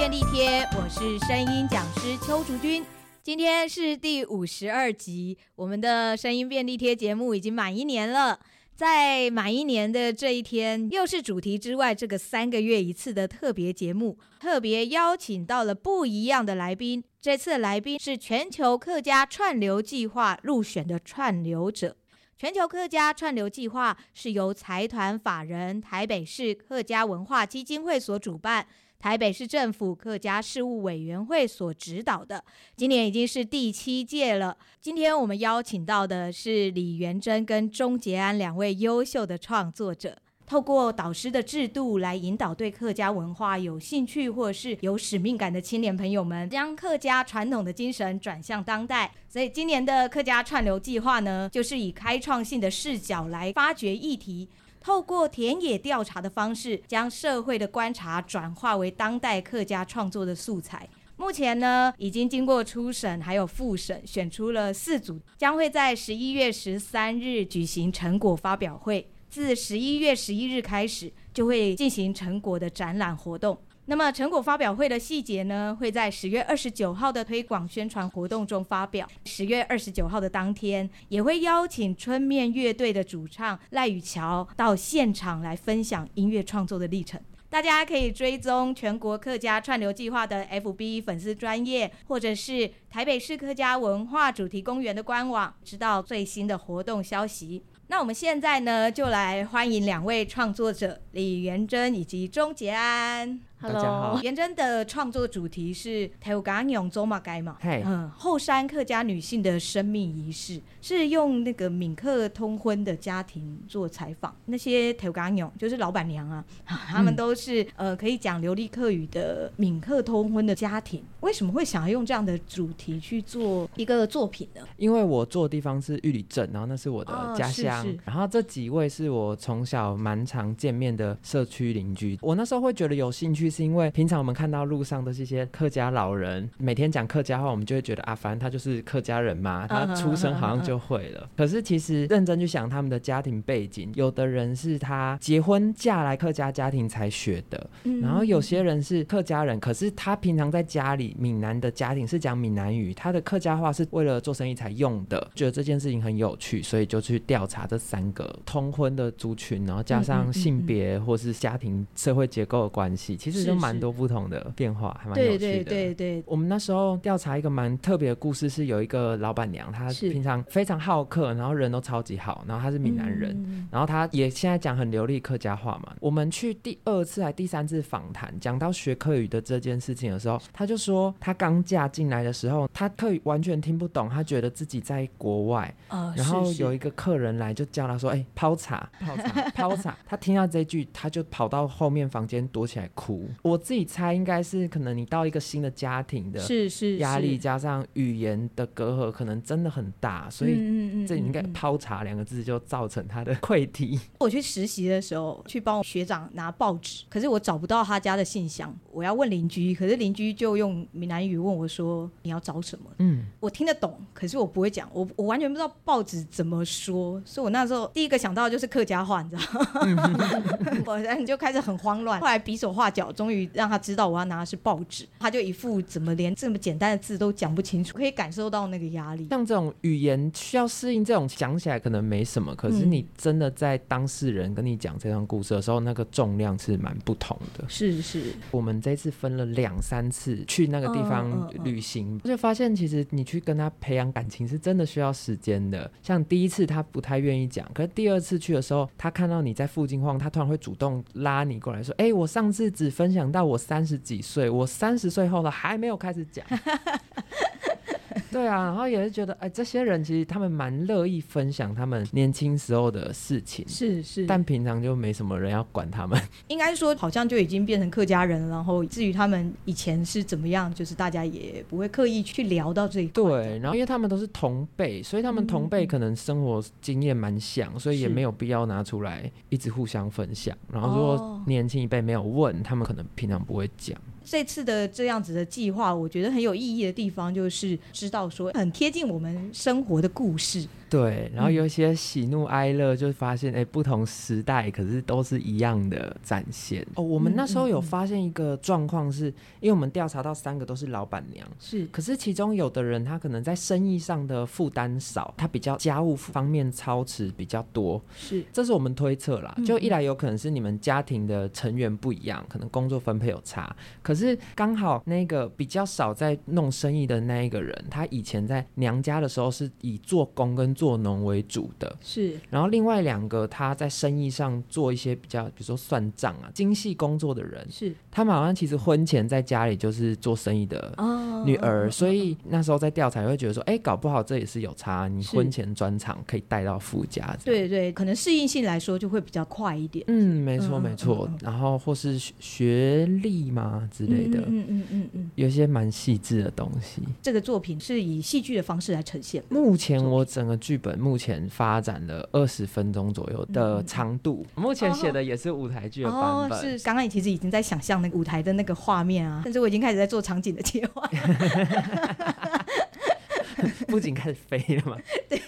便利贴，我是声音讲师邱竹君。今天是第五十二集，我们的声音便利贴节目已经满一年了。在满一年的这一天，又是主题之外这个三个月一次的特别节目，特别邀请到了不一样的来宾。这次来宾是全球客家串流计划入选的串流者。全球客家串流计划是由财团法人台北市客家文化基金会所主办。台北市政府客家事务委员会所指导的，今年已经是第七届了。今天我们邀请到的是李元珍跟钟杰安两位优秀的创作者，透过导师的制度来引导对客家文化有兴趣或是有使命感的青年朋友们，将客家传统的精神转向当代。所以今年的客家串流计划呢，就是以开创性的视角来发掘议题。透过田野调查的方式，将社会的观察转化为当代客家创作的素材。目前呢，已经经过初审还有复审，选出了四组，将会在十一月十三日举行成果发表会。自十一月十一日开始，就会进行成果的展览活动。那么成果发表会的细节呢，会在十月二十九号的推广宣传活动中发表。十月二十九号的当天，也会邀请春面乐队的主唱赖宇桥到现场来分享音乐创作的历程。大家可以追踪全国客家串流计划的 FB 粉丝专页，或者是台北市客家文化主题公园的官网，知道最新的活动消息。那我们现在呢，就来欢迎两位创作者李元珍以及钟杰安。Hello，元珍的创作主题是“头家娘做嘛该嘛”，嗯，后山客家女性的生命仪式，是用那个闽客通婚的家庭做采访。那些头家娘就是老板娘啊，他们都是、嗯、呃可以讲流利客语的闽客通婚的家庭。为什么会想要用这样的主题去做一个作品呢？因为我做的地方是玉里镇，然后那是我的家乡、哦，然后这几位是我从小蛮常见面的社区邻居。我那时候会觉得有兴趣。是因为平常我们看到路上的这些客家老人，每天讲客家话，我们就会觉得啊，反正他就是客家人嘛，他出生好像就会了。可是其实认真去想他们的家庭背景，有的人是他结婚嫁来客家家庭才学的，然后有些人是客家人，可是他平常在家里闽南的家庭是讲闽南语，他的客家话是为了做生意才用的。觉得这件事情很有趣，所以就去调查这三个通婚的族群，然后加上性别或是家庭社会结构的关系，其实。就蛮多不同的变化，还蛮有趣的。对对对对，我们那时候调查一个蛮特别的故事，是有一个老板娘，她平常非常好客，然后人都超级好，然后她是闽南人，嗯，然后她也现在讲很流利客家话嘛。我们去第二次还第三次访谈，讲到学客语的这件事情的时候，她就说她刚嫁进来的时候，她客语完全听不懂，她觉得自己在国外。呃、然后有一个客人来就叫她说：“哎、欸，泡茶，泡茶，泡茶。”她听到这句，她就跑到后面房间躲起来哭。我自己猜应该是可能你到一个新的家庭的是是压力，加上语言的隔阂，可能真的很大，所以这应该泡茶两个字就造成他的 溃堤。我去实习的时候，去帮我学长拿报纸，可是我找不到他家的信箱，我要问邻居，可是邻居就用闽南语问我说：“你要找什么？”嗯，我听得懂，可是我不会讲，我我完全不知道报纸怎么说，所以我那时候第一个想到的就是客家话，你知道吗？我然后你就开始很慌乱，后来比手画脚，终于让他知道我要拿的是报纸，他就一副怎么连这么简单的字都讲不清楚，可以感受到那个压力。像这种语言需要适应，这种讲起来可能没什么，可是你真的在当事人跟你讲这段故事的时候，那个重量是蛮不同的。是是，我们这次分了两三次去那个地方旅行，就发现其实你去跟他培养感情是真的需要时间的。像第一次他不太愿意讲，可是第二次去的时候，他看到你在附近晃，他突然会主动拉你过来说：“哎、欸，我上次只分享到我三十几岁，我三十岁后了还没有开始讲。对啊，然后也是觉得，哎，这些人其实他们蛮乐意分享他们年轻时候的事情，是是，但平常就没什么人要管他们。应该说，好像就已经变成客家人了。然后至于他们以前是怎么样，就是大家也不会刻意去聊到这一块。对，然后因为他们都是同辈，所以他们同辈可能生活经验蛮像，所以也没有必要拿出来一直互相分享。然后如果年轻一辈没有问，他们可能平常不会讲。这次的这样子的计划，我觉得很有意义的地方，就是知道说很贴近我们生活的故事。对，然后有一些喜怒哀乐，就发现哎，不同时代可是都是一样的展现。哦，我们那时候有发现一个状况是，因为我们调查到三个都是老板娘，是，可是其中有的人他可能在生意上的负担少，他比较家务方面操持比较多，是，这是我们推测啦。就一来有可能是你们家庭的成员不一样，可能工作分配有差，可是刚好那个比较少在弄生意的那一个人，他以前在娘家的时候是以做工跟做农为主的，是。然后另外两个他在生意上做一些比较，比如说算账啊、精细工作的人，是。他们好像其实婚前在家里就是做生意的女儿，哦、所以那时候在调查会觉得说，哎，搞不好这也是有差。你婚前专场可以带到夫家，对对，可能适应性来说就会比较快一点。嗯，没错没错。嗯、然后或是学历嘛之类的，嗯嗯嗯嗯，有些蛮细致的东西。这个作品是以戏剧的方式来呈现。目前我整个剧本。目前发展了二十分钟左右的长度，嗯、目前写的也是舞台剧的版本。哦、是刚刚你其实已经在想象那个舞台的那个画面啊，甚至我已经开始在做场景的切换。不仅开始飞了嘛？对。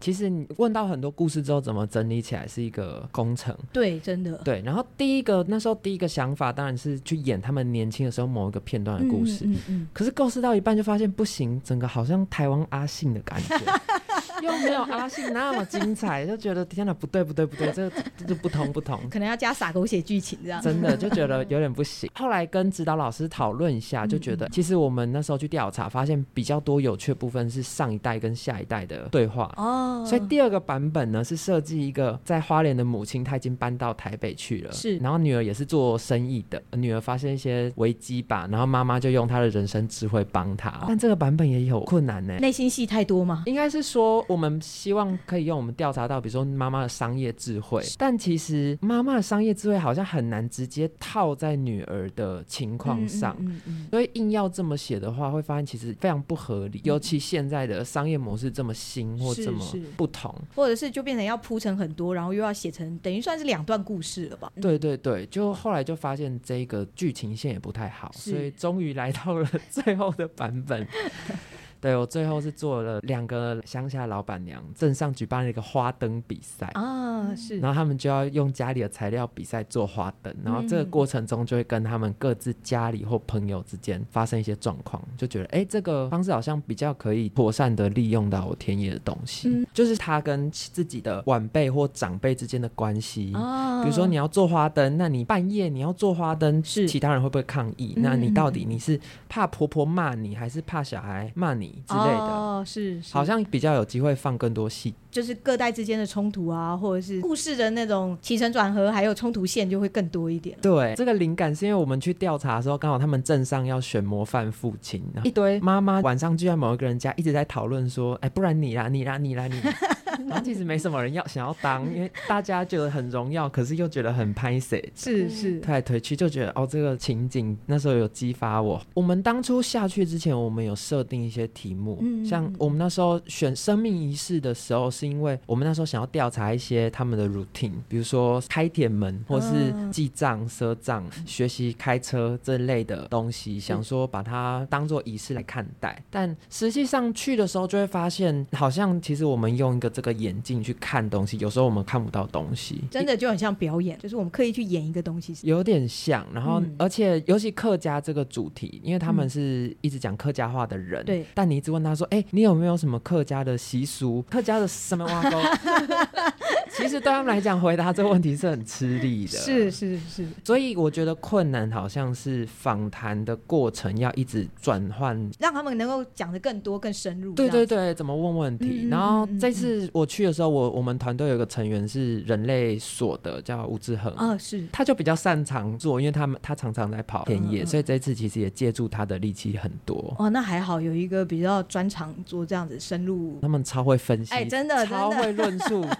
其实你问到很多故事之后，怎么整理起来是一个工程。对，真的。对，然后第一个那时候第一个想法当然是去演他们年轻的时候某一个片段的故事。嗯嗯，嗯嗯，可是构思到一半就发现不行，整个好像台湾阿信的感觉。又没有阿信那么精彩，就觉得天哪，不对不对不对，这这就不同不同，可能要加洒狗血剧情这样。真的就觉得有点不行。后来跟指导老师讨论一下，就觉得其实我们那时候去调查，发现比较多有趣的部分是上一代跟下一代的对话哦。所以第二个版本呢是设计一个在花莲的母亲，她已经搬到台北去了，是，然后女儿也是做生意的，女儿发现一些危机吧，然后妈妈就用她的人生智慧帮她。但这个版本也有困难呢，内心戏太多吗？应该是说。我们希望可以用我们调查到，比如说妈妈的商业智慧，但其实妈妈的商业智慧好像很难直接套在女儿的情况上，嗯嗯嗯嗯、所以硬要这么写的话，会发现其实非常不合理。尤其现在的商业模式这么新或这么不同，或者是就变成要铺成很多，然后又要写成等于算是两段故事了吧？对对对，就后来就发现这个剧情线也不太好，所以终于来到了 最后的版本。对，我最后是做了两个乡下老板娘，镇上举办了一个花灯比赛啊，是，然后他们就要用家里的材料比赛做花灯，然后这个过程中就会跟他们各自家里或朋友之间发生一些状况，就觉得哎，这个方式好像比较可以妥善的利用到田野的东西，嗯、就是他跟自己的晚辈或长辈之间的关系，哦、比如说你要做花灯，那你半夜你要做花灯，是其他人会不会抗议？嗯、那你到底你是怕婆婆骂你，还是怕小孩骂你？之类的。哦，是，是。好像比较有机会放更多戏，就是各代之间的冲突啊，或者是故事的那种起承转合，还有冲突线就会更多一点。对，这个灵感是因为我们去调查的时候，刚好他们镇上要选模范父亲，一堆妈妈晚上就在某一个人家一直在讨论说，哎，不然你啦，你啦，你啦，你啦。然后其实没什么人要想要当，因为大家觉得很荣耀，可是又觉得很拍谁，是是，推来推去就觉得哦，这个情景那时候有激发我。我们当初下去之前，我们有设定一些题目，嗯、像我们那时候选生命仪式的时候，是因为我们那时候想要调查一些他们的 routine，比如说开铁门或是记账、赊账、学习开车这类的东西，想说把它当做仪式来看待。但实际上去的时候，就会发现好像其实我们用一个这个。眼镜去看东西，有时候我们看不到东西，真的就很像表演，就是我们刻意去演一个东西，有点像。然后，嗯、而且尤其客家这个主题，因为他们是一直讲客家话的人，嗯、对。但你一直问他说：“哎、欸，你有没有什么客家的习俗？客家的什么挖沟？” 其实对他们来讲，回答这个问题是很吃力的。是是是，所以我觉得困难好像是访谈的过程要一直转换，让他们能够讲的更多、更深入。对对对，怎么问问题？嗯、然后这次我去的时候，我我们团队有个成员是人类所的，叫吴志恒。啊，是。他就比较擅长做，因为他们他常常在跑田野，嗯、所以这次其实也借助他的力气很多。哦，那还好有一个比较专长做这样子深入。他们超会分析，哎，真的超会论述。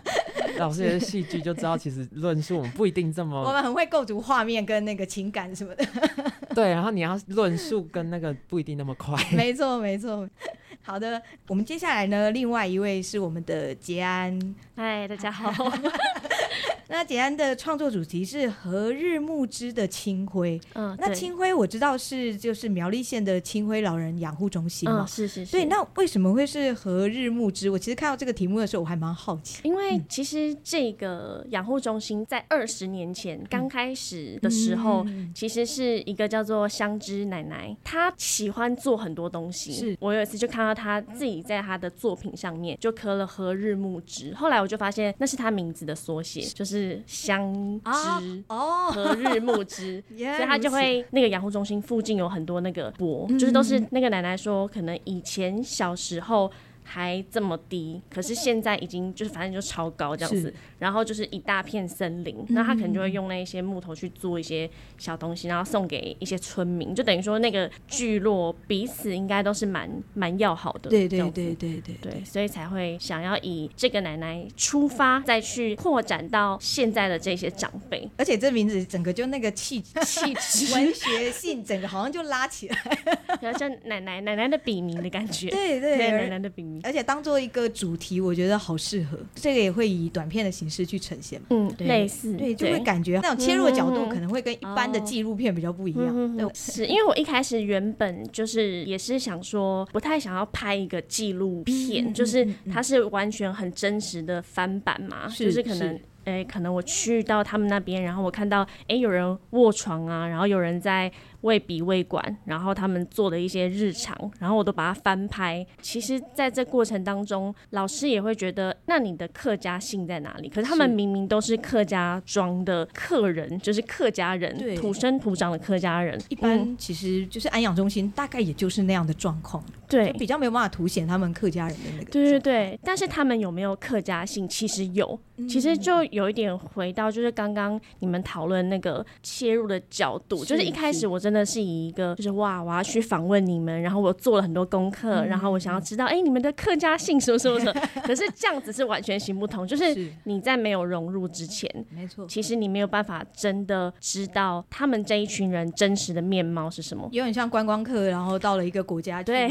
老师也是戏剧就知道，其实论述我们不一定这么，我们很会构筑画面跟那个情感什么的。对，然后你要论述跟那个不一定那么快。没错，没错。好的，我们接下来呢，另外一位是我们的杰安。嗨，大家好。那简安的创作主题是和日木之的清辉。嗯，那清辉我知道是就是苗栗县的清辉老人养护中心嘛。嗯，是是是。对，那为什么会是和日木之？我其实看到这个题目的时候，我还蛮好奇。因为其实这个养护中心在二十年前刚开始的时候，嗯、其实是一个叫做香织奶奶，她喜欢做很多东西。是我有一次就看到她自己在她的作品上面就刻了和日木之，后来我就发现那是她名字的缩写，就是香织哦和日木之，所以他就会那个养护中心附近有很多那个钵，就是都是那个奶奶说可能以前小时候。还这么低，可是现在已经就是反正就超高这样子，然后就是一大片森林，那他可能就会用那一些木头去做一些小东西，然后送给一些村民，就等于说那个聚落彼此应该都是蛮蛮要好的，对对对对对对，所以才会想要以这个奶奶出发，再去扩展到现在的这些长辈，而且这名字整个就那个气 气质文学性，整个好像就拉起来，然后像奶奶奶奶的笔名的感觉，对对，对，奶奶的笔名。而且当做一个主题，我觉得好适合。这个也会以短片的形式去呈现嘛。嗯，类似，对，就会感觉那种切入的角度可能会跟一般的纪录片比较不一样。嗯、对，是因为我一开始原本就是也是想说，不太想要拍一个纪录片，嗯、就是它是完全很真实的翻版嘛，是就是可能。哎，可能我去到他们那边，然后我看到，哎，有人卧床啊，然后有人在喂鼻胃管，然后他们做的一些日常，然后我都把它翻拍。其实，在这过程当中，老师也会觉得，那你的客家性在哪里？可是他们明明都是客家庄的客人，就是客家人，土生土长的客家人。一般其实就是安养中心，大概也就是那样的状况，对，比较没有办法凸显他们客家人的那个。对对对，但是他们有没有客家性？其实有，其实就。有一点回到，就是刚刚你们讨论那个切入的角度，是就是一开始我真的是以一个就是哇，我要去访问你们，然后我做了很多功课，嗯、然后我想要知道，哎、欸，你们的客家姓什么什么什么。可是这样子是完全行不通，就是你在没有融入之前，没错，其实你没有办法真的知道他们这一群人真实的面貌是什么。有点像观光客，然后到了一个国家，对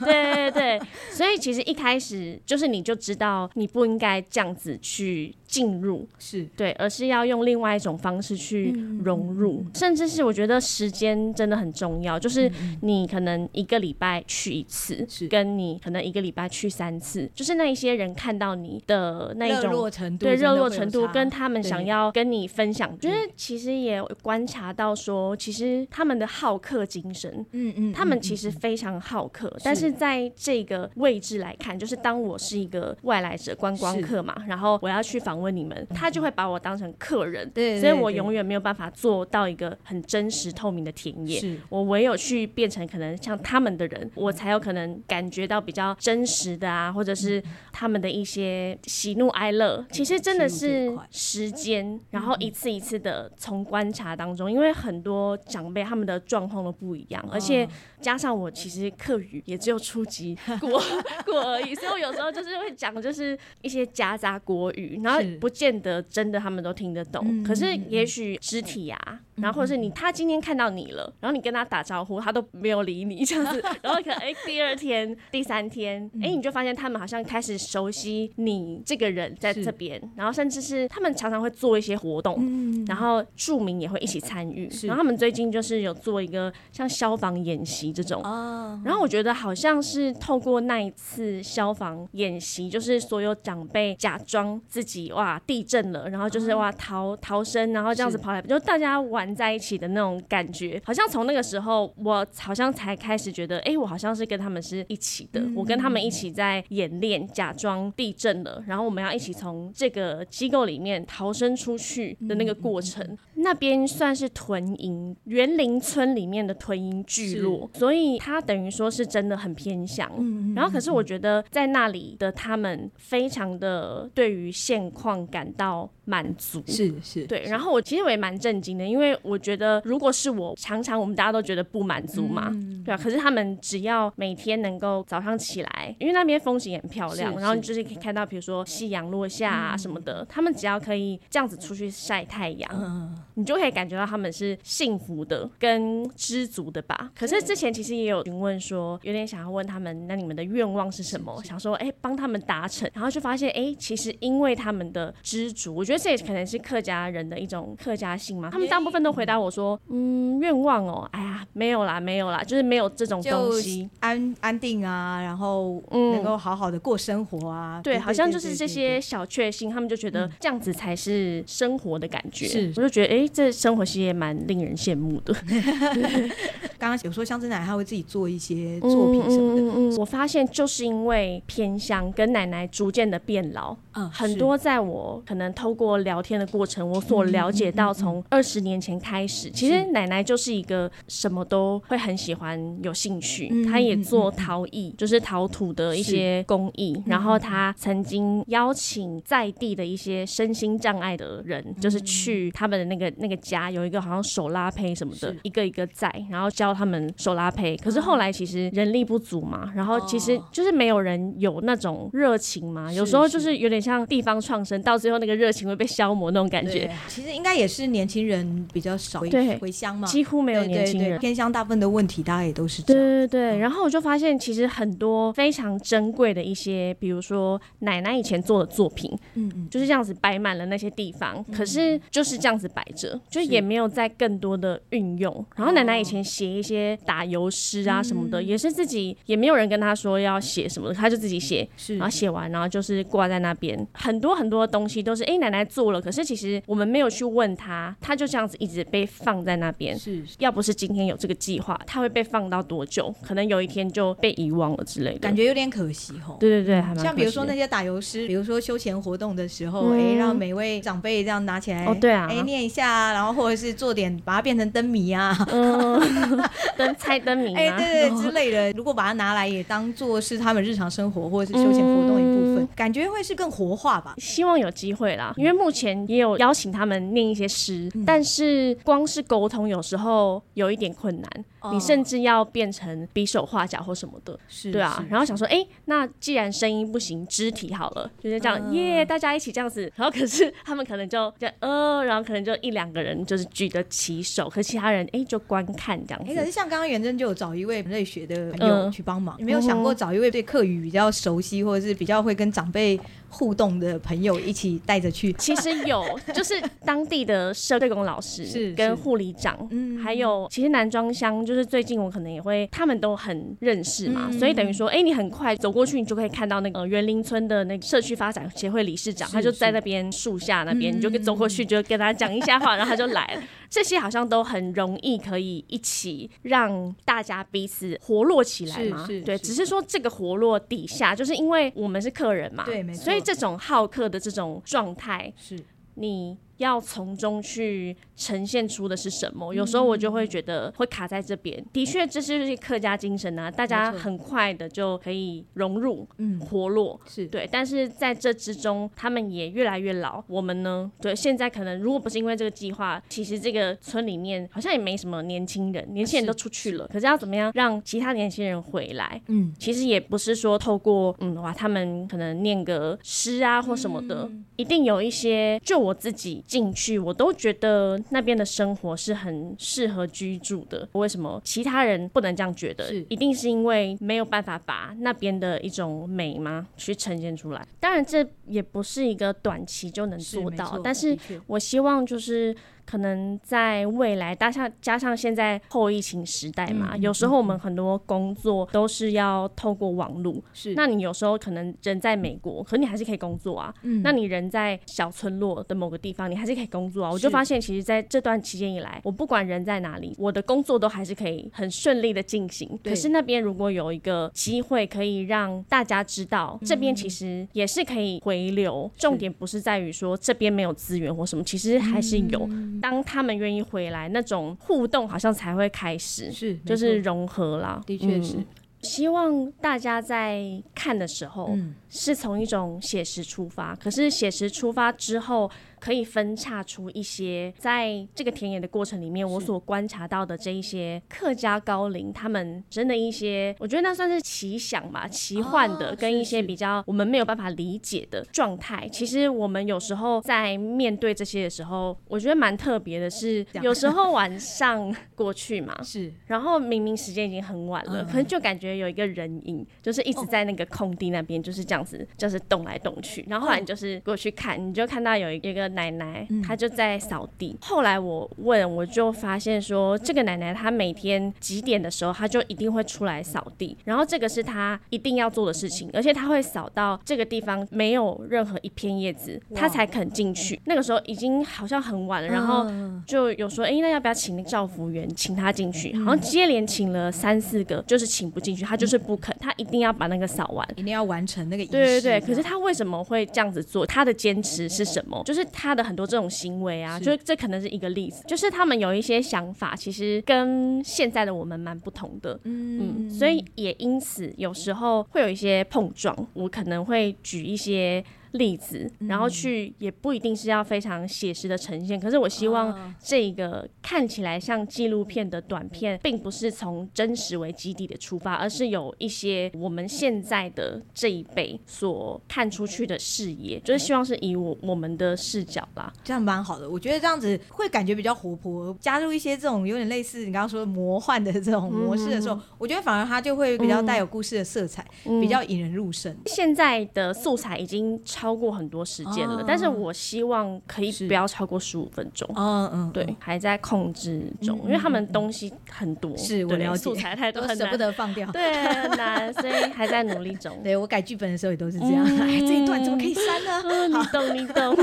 对对对，所以其实一开始就是你就知道你不应该这样子去进入。是。对，而是要用另外一种方式去融入，嗯、甚至是我觉得时间真的很重要。就是你可能一个礼拜去一次，是。跟你可能一个礼拜去三次，就是那一些人看到你的那一种热络程度，对热络程度，跟他们想要跟你分享，就是其实也观察到说，其实他们的好客精神，嗯嗯，他们其实非常好客，但是在这个位置来看，就是当我是一个外来者观光客嘛，然后我要去访问你们。他就会把我当成客人，对，所以我永远没有办法做到一个很真实透明的田野。是，我唯有去变成可能像他们的人，我才有可能感觉到比较真实的啊，或者是他们的一些喜怒哀乐。其实真的是时间，然后一次一次的从观察当中，因为很多长辈他们的状况都不一样，而且加上我其实课语也只有初级过 过而已，所以我有时候就是会讲就是一些夹杂国语，然后不见得。真的他们都听得懂，嗯、可是也许肢体啊，嗯、然后或者是你他今天看到你了，然后你跟他打招呼，他都没有理你这样子，然后可能哎、欸、第二天、第三天，哎、欸、你就发现他们好像开始熟悉你这个人在这边，然后甚至是他们常常会做一些活动，嗯、然后住民也会一起参与，是。然后他们最近就是有做一个像消防演习这种，哦、然后我觉得好像是透过那一次消防演习，就是所有长辈假装自己哇地震。了，然后就是哇逃逃生，然后这样子跑来，就大家玩在一起的那种感觉，好像从那个时候，我好像才开始觉得，哎，我好像是跟他们是一起的，我跟他们一起在演练，假装地震了，然后我们要一起从这个机构里面逃生出去的那个过程。那边算是屯营园林村里面的屯营聚落，所以他等于说是真的很偏乡。然后可是我觉得在那里的他们非常的对于现况感到满足，是是，对。然后我其实我也蛮震惊的，因为我觉得如果是我常常我们大家都觉得不满足嘛，嗯、对啊。可是他们只要每天能够早上起来，因为那边风景也很漂亮，然后你就是可以看到，比如说夕阳落下啊什么的。嗯、他们只要可以这样子出去晒太阳，嗯、你就可以感觉到他们是幸福的跟知足的吧。可是之前其实也有询问说，有点想要问他们，那你们的愿望是什么？想说，哎、欸，帮他们达成，然后就发现，哎、欸，其实因为他们的知足，我觉得这也可能是客家人的一种客家性嘛。他们大部分都回答我说，嗯，愿望哦，哎呀，没有啦，没有啦，就是没有这种东西，安安定啊，然后能够好好的过生活啊。嗯、对，好像就是这些小确幸，他们就觉得这样子才是生活的感觉。是，我就觉得，哎、欸，这生活其实也蛮令人羡慕的。刚刚有说香珍奶奶她会自己做一些作品什么的，嗯、我发现就是因为偏乡跟奶奶逐渐的变老，嗯，很多在我可能透过聊天的过程，我所了解到，从二十年前开始，其实奶奶就是一个什么都会很喜欢、有兴趣，他也做陶艺，就是陶土的一些工艺，然后他曾经邀请在地的一些身心障碍的人，就是去他们的那个那个家，有一个好像手拉胚什么的，一个一个在，然后教他们手拉胚。可是后来其实人力不足嘛，然后其实就是没有人有那种热情嘛，有时候就是有点像地方创生，到最后那个热情会被消磨那种感觉。其实应该也是年轻人比较少回回乡嘛，几乎没有年轻人。偏乡大部分的问题，大家也都是这样。对对对。然后我就发现，其实很多非常珍贵的一些，比如说奶奶以前做的作品，嗯嗯，就是这样子摆满了那些地方，可是就是这样子摆着，就也没有再更多的运用。然后奶奶以前写一些打油诗啊什么的，也是自己也没有人跟她说要写什么的，他就自己写，然后写完然后就是挂在那边。很多很多东西都是哎奶奶做了，可是其实我们没有去问他，他就这样子一直被放在那边。是，要不是今天有这个计划，它会被放到多久？可能有一天就被遗忘了之类的，感觉有点可惜哦。对对对。像比如说那些打油诗，比如说休闲活动的时候，哎、嗯，让每位长辈这样拿起来，哦对啊，哎念一下，然后或者是做点把它变成灯谜啊，嗯，灯猜灯谜，哎对对之类的。如果把它拿来也当做是他们日常生活或者是休闲活动一部分，嗯、感觉会是更活化吧。希望有机会啦，因为目前也有邀请他们念一些诗，嗯、但是光是沟通有时候有一点困难。你甚至要变成比手画脚或什么的，是对啊。然后想说，哎、欸，那既然声音不行，肢体好了，就是这样，嗯、耶，大家一起这样子。然后可是他们可能就 就呃，然后可能就一两个人就是举得起手，可其他人哎、欸、就观看这样子。哎、欸，可是像刚刚元真就有找一位人类学的朋友去帮忙，你、嗯、没有想过找一位对课语比较熟悉，或者是比较会跟长辈互动的朋友一起带着去？其实有，就是当地的社工老师 是跟护理长，嗯，还有其实南庄乡就。就是最近我可能也会，他们都很认识嘛，嗯、所以等于说，哎、欸，你很快走过去，你就可以看到那个园林村的那个社区发展协会理事长，他就在那边树下那边，嗯、你就走过去就跟他讲一下话，然后他就来了。这些好像都很容易可以一起让大家彼此活络起来嘛，对，只是说这个活络底下，就是因为我们是客人嘛，对，没错，所以这种好客的这种状态是你。要从中去呈现出的是什么？有时候我就会觉得会卡在这边。的确，这是客家精神啊，大家很快的就可以融入，嗯，活络是对。但是在这之中，他们也越来越老。我们呢？对，现在可能如果不是因为这个计划，其实这个村里面好像也没什么年轻人，年轻人都出去了。可是要怎么样让其他年轻人回来？嗯，其实也不是说透过嗯哇，他们可能念个诗啊或什么的，一定有一些。就我自己。进去，我都觉得那边的生活是很适合居住的。为什么其他人不能这样觉得？是一定是因为没有办法把那边的一种美吗去呈现出来？当然，这也不是一个短期就能做到，但是我希望就是。可能在未来，加上加上现在后疫情时代嘛，嗯、有时候我们很多工作都是要透过网络。是，那你有时候可能人在美国，可你还是可以工作啊。嗯，那你人在小村落的某个地方，你还是可以工作啊。我就发现，其实在这段期间以来，我不管人在哪里，我的工作都还是可以很顺利的进行。对可是那边如果有一个机会，可以让大家知道，这边其实也是可以回流。重点不是在于说这边没有资源或什么，其实还是有。嗯当他们愿意回来，那种互动好像才会开始，是就是融合了。的确是，嗯，希望大家在看的时候，是从一种写实出发。可是写实出发之后。可以分叉出一些在这个田野的过程里面，我所观察到的这一些客家高龄他们真的一些，我觉得那算是奇想吧，奇幻的，跟一些比较我们没有办法理解的状态。其实我们有时候在面对这些的时候，我觉得蛮特别的是，有时候晚上过去嘛，是，然后明明时间已经很晚了，可能就感觉有一个人影，就是一直在那个空地那边，就是这样子，就是动来动去。然后后来你就是过去看，你就看到有一个奶奶，她就在扫地。后来我问，我就发现说，这个奶奶她每天几点的时候，她就一定会出来扫地，然后这个是她一定要做的事情，而且她会扫到这个地方没有任何一片叶子，她才肯进去。那个时候已经好像很晚了，然后就有说，哎，那要不要请那个照服员请她进去？好像接连请了三四个，就是请不进去，她就是不肯，她一定要把那个扫完，一定要完成那个仪式。对对对，可是她为什么会这样子做？她的坚持是什么？就是她的很多这种行为啊，就是这可能是一个例子，就是他们有一些想法，其实跟现在的我们蛮不同的。嗯嗯，所以也因此有时候会有一些碰撞，我可能会举一些。例子，然后去也不一定是要非常写实的呈现，可是我希望这个看起来像纪录片的短片，并不是从真实为基底的出发，而是有一些我们现在的这一辈所看出去的视野，就是希望是以我我们的视角啦，这样蛮好的。我觉得这样子会感觉比较活泼，加入一些这种有点类似你刚刚说的魔幻的这种模式的时候，我觉得反而它就会比较带有故事的色彩，比较引人入胜。现在的素材已经超。超过很多时间了，但是我希望可以不要超过十五分钟。嗯嗯，对，还在控制中，因为他们东西很多，是我了解，素材太多，很舍不得放掉，对，很难，所以还在努力中。对，我改剧本的时候也都是这样，哎，这一段怎么可以删呢？你懂，你懂。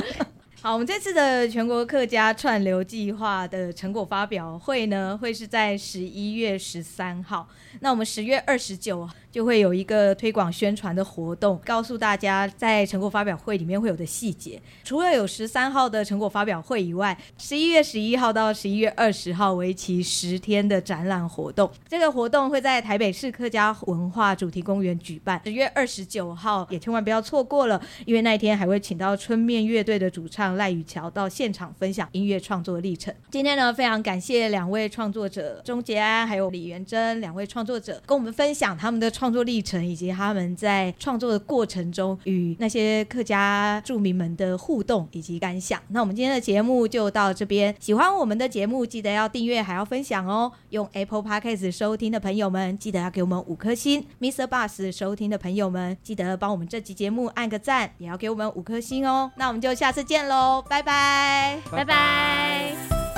好，我们这次的全国客家串流计划的成果发表会呢，会是在十一月十三号。那我们十月二十九就会有一个推广宣传的活动，告诉大家在成果发表会里面会有的细节。除了有十三号的成果发表会以外，十一月十一号到十一月二十号为期十天的展览活动。这个活动会在台北市客家文化主题公园举办。十月二十九号也千万不要错过了，因为那一天还会请到春面乐队的主唱赖宇桥到现场分享音乐创作历程。今天呢，非常感谢两位创作者钟杰安还有李元珍两位创作者跟我们分享他们的。创作历程以及他们在创作的过程中与那些客家住民们的互动以及感想。那我们今天的节目就到这边。喜欢我们的节目，记得要订阅还要分享哦。用 Apple Podcast 收听的朋友们，记得要给我们五颗星。Mr. Bus 收听的朋友们，记得帮我们这集节目按个赞，也要给我们五颗星哦。那我们就下次见喽，拜拜，拜拜。